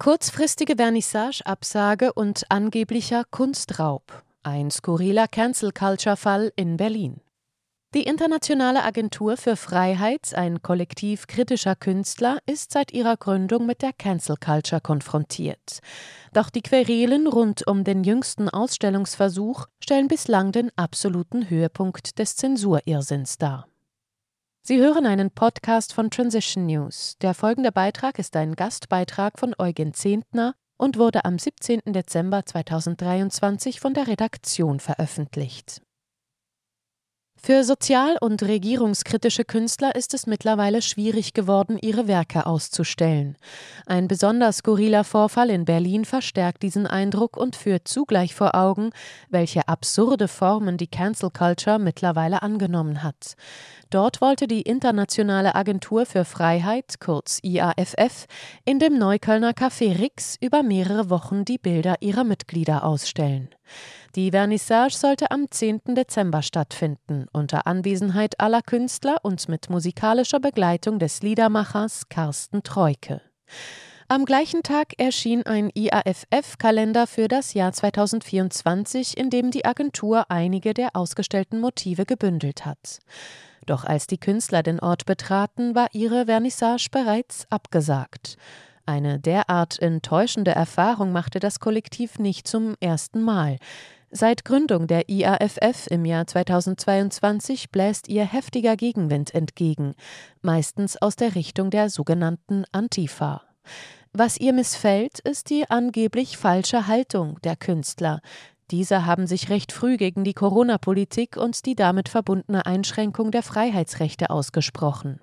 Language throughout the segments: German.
Kurzfristige Vernissage-Absage und angeblicher Kunstraub. Ein skurriler Cancel-Culture-Fall in Berlin. Die Internationale Agentur für Freiheit, ein Kollektiv kritischer Künstler, ist seit ihrer Gründung mit der Cancel Culture konfrontiert. Doch die Querelen rund um den jüngsten Ausstellungsversuch stellen bislang den absoluten Höhepunkt des Zensurirrsinns dar. Sie hören einen Podcast von Transition News. Der folgende Beitrag ist ein Gastbeitrag von Eugen Zehntner und wurde am 17. Dezember 2023 von der Redaktion veröffentlicht. Für sozial- und regierungskritische Künstler ist es mittlerweile schwierig geworden, ihre Werke auszustellen. Ein besonders skurriler Vorfall in Berlin verstärkt diesen Eindruck und führt zugleich vor Augen, welche absurde Formen die Cancel Culture mittlerweile angenommen hat. Dort wollte die Internationale Agentur für Freiheit, kurz IAFF, in dem Neuköllner Café Rix über mehrere Wochen die Bilder ihrer Mitglieder ausstellen. Die Vernissage sollte am 10. Dezember stattfinden, unter Anwesenheit aller Künstler und mit musikalischer Begleitung des Liedermachers Carsten Treuke. Am gleichen Tag erschien ein IAFF-Kalender für das Jahr 2024, in dem die Agentur einige der ausgestellten Motive gebündelt hat. Doch als die Künstler den Ort betraten, war ihre Vernissage bereits abgesagt. Eine derart enttäuschende Erfahrung machte das Kollektiv nicht zum ersten Mal. Seit Gründung der IAFF im Jahr 2022 bläst ihr heftiger Gegenwind entgegen, meistens aus der Richtung der sogenannten Antifa. Was ihr missfällt, ist die angeblich falsche Haltung der Künstler. Diese haben sich recht früh gegen die Corona-Politik und die damit verbundene Einschränkung der Freiheitsrechte ausgesprochen.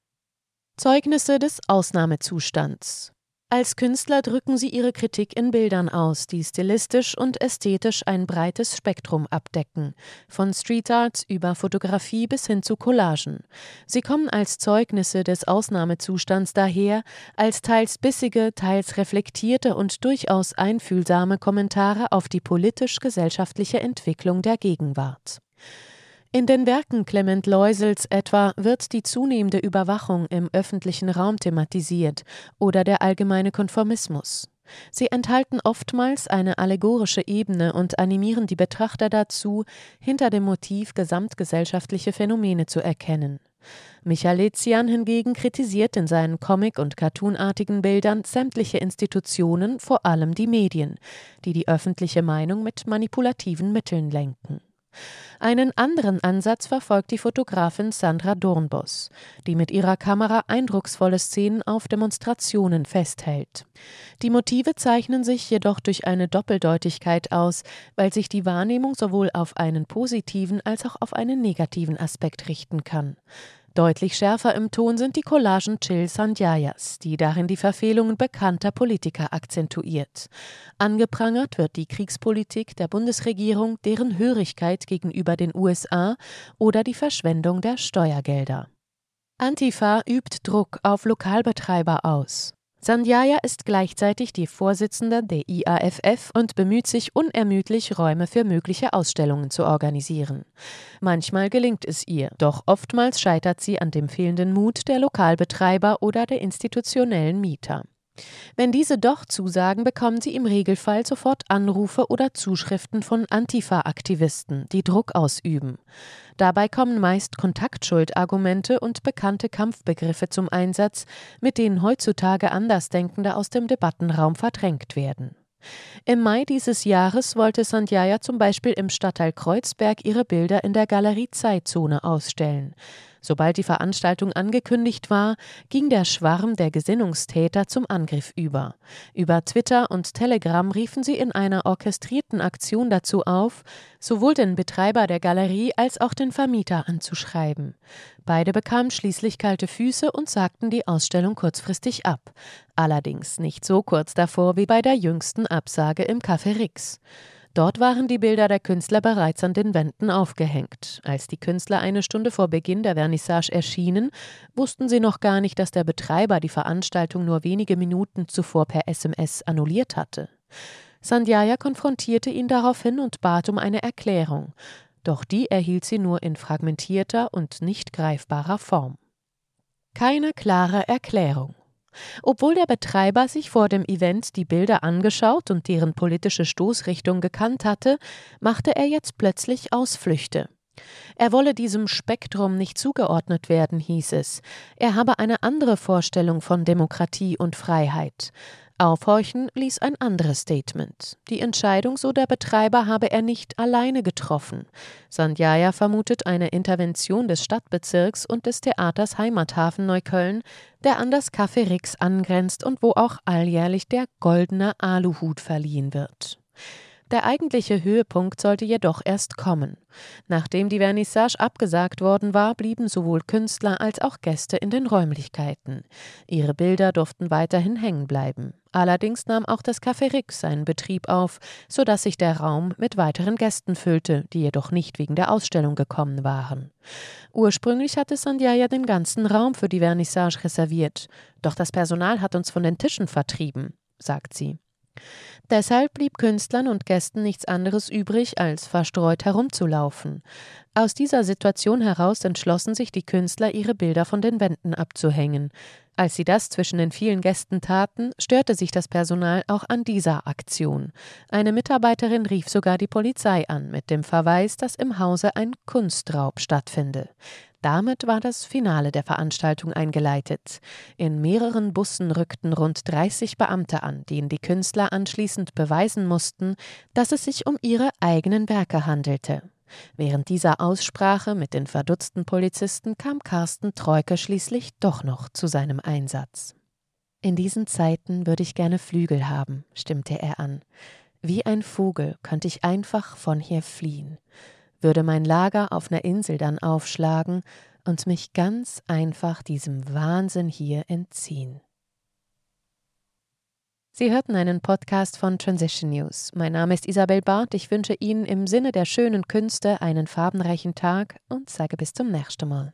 Zeugnisse des Ausnahmezustands. Als Künstler drücken sie ihre Kritik in Bildern aus, die stilistisch und ästhetisch ein breites Spektrum abdecken, von Street Art über Fotografie bis hin zu Collagen. Sie kommen als Zeugnisse des Ausnahmezustands daher, als teils bissige, teils reflektierte und durchaus einfühlsame Kommentare auf die politisch-gesellschaftliche Entwicklung der Gegenwart. In den Werken Clement Leusels etwa wird die zunehmende Überwachung im öffentlichen Raum thematisiert oder der allgemeine Konformismus. Sie enthalten oftmals eine allegorische Ebene und animieren die Betrachter dazu, hinter dem Motiv gesamtgesellschaftliche Phänomene zu erkennen. Michalezian hingegen kritisiert in seinen Comic- und Cartoonartigen Bildern sämtliche Institutionen, vor allem die Medien, die die öffentliche Meinung mit manipulativen Mitteln lenken. Einen anderen Ansatz verfolgt die Fotografin Sandra Dornbos, die mit ihrer Kamera eindrucksvolle Szenen auf Demonstrationen festhält. Die Motive zeichnen sich jedoch durch eine Doppeldeutigkeit aus, weil sich die Wahrnehmung sowohl auf einen positiven als auch auf einen negativen Aspekt richten kann. Deutlich schärfer im Ton sind die Collagen Chill Sandhyayas, die darin die Verfehlungen bekannter Politiker akzentuiert. Angeprangert wird die Kriegspolitik der Bundesregierung, deren Hörigkeit gegenüber den USA oder die Verschwendung der Steuergelder. Antifa übt Druck auf Lokalbetreiber aus. Sandhya ist gleichzeitig die Vorsitzende der IAFF und bemüht sich unermüdlich, Räume für mögliche Ausstellungen zu organisieren. Manchmal gelingt es ihr, doch oftmals scheitert sie an dem fehlenden Mut der Lokalbetreiber oder der institutionellen Mieter. Wenn diese doch zusagen, bekommen sie im Regelfall sofort Anrufe oder Zuschriften von Antifa-Aktivisten, die Druck ausüben. Dabei kommen meist Kontaktschuldargumente und bekannte Kampfbegriffe zum Einsatz, mit denen heutzutage Andersdenkende aus dem Debattenraum verdrängt werden. Im Mai dieses Jahres wollte Sandjaya zum Beispiel im Stadtteil Kreuzberg ihre Bilder in der Galerie Zeitzone ausstellen. Sobald die Veranstaltung angekündigt war, ging der Schwarm der Gesinnungstäter zum Angriff über. Über Twitter und Telegram riefen sie in einer orchestrierten Aktion dazu auf, sowohl den Betreiber der Galerie als auch den Vermieter anzuschreiben. Beide bekamen schließlich kalte Füße und sagten die Ausstellung kurzfristig ab. Allerdings nicht so kurz davor wie bei der jüngsten Absage im Café Rix. Dort waren die Bilder der Künstler bereits an den Wänden aufgehängt. Als die Künstler eine Stunde vor Beginn der Vernissage erschienen, wussten sie noch gar nicht, dass der Betreiber die Veranstaltung nur wenige Minuten zuvor per SMS annulliert hatte. Sandhya konfrontierte ihn daraufhin und bat um eine Erklärung. Doch die erhielt sie nur in fragmentierter und nicht greifbarer Form. Keine klare Erklärung. Obwohl der Betreiber sich vor dem Event die Bilder angeschaut und deren politische Stoßrichtung gekannt hatte, machte er jetzt plötzlich Ausflüchte. Er wolle diesem Spektrum nicht zugeordnet werden, hieß es. Er habe eine andere Vorstellung von Demokratie und Freiheit. Aufhorchen ließ ein anderes Statement. Die Entscheidung, so der Betreiber, habe er nicht alleine getroffen. Sandjaya vermutet eine Intervention des Stadtbezirks und des Theaters Heimathafen Neukölln, der an das Café Rix angrenzt und wo auch alljährlich der goldene Aluhut verliehen wird. Der eigentliche Höhepunkt sollte jedoch erst kommen. Nachdem die Vernissage abgesagt worden war, blieben sowohl Künstler als auch Gäste in den Räumlichkeiten. Ihre Bilder durften weiterhin hängen bleiben. Allerdings nahm auch das Café Rix seinen Betrieb auf, so dass sich der Raum mit weiteren Gästen füllte, die jedoch nicht wegen der Ausstellung gekommen waren. Ursprünglich hatte Sandiaya den ganzen Raum für die Vernissage reserviert, doch das Personal hat uns von den Tischen vertrieben, sagt sie. Deshalb blieb Künstlern und Gästen nichts anderes übrig, als verstreut herumzulaufen. Aus dieser Situation heraus entschlossen sich die Künstler, ihre Bilder von den Wänden abzuhängen. Als sie das zwischen den vielen Gästen taten, störte sich das Personal auch an dieser Aktion. Eine Mitarbeiterin rief sogar die Polizei an mit dem Verweis, dass im Hause ein Kunstraub stattfinde. Damit war das Finale der Veranstaltung eingeleitet. In mehreren Bussen rückten rund 30 Beamte an, denen die Künstler anschließend beweisen mussten, dass es sich um ihre eigenen Werke handelte. Während dieser Aussprache mit den verdutzten Polizisten kam Carsten Treuke schließlich doch noch zu seinem Einsatz. In diesen Zeiten würde ich gerne Flügel haben, stimmte er an. Wie ein Vogel könnte ich einfach von hier fliehen würde mein Lager auf einer Insel dann aufschlagen und mich ganz einfach diesem Wahnsinn hier entziehen. Sie hörten einen Podcast von Transition News. Mein Name ist Isabel Barth. Ich wünsche Ihnen im Sinne der schönen Künste einen farbenreichen Tag und sage bis zum nächsten Mal.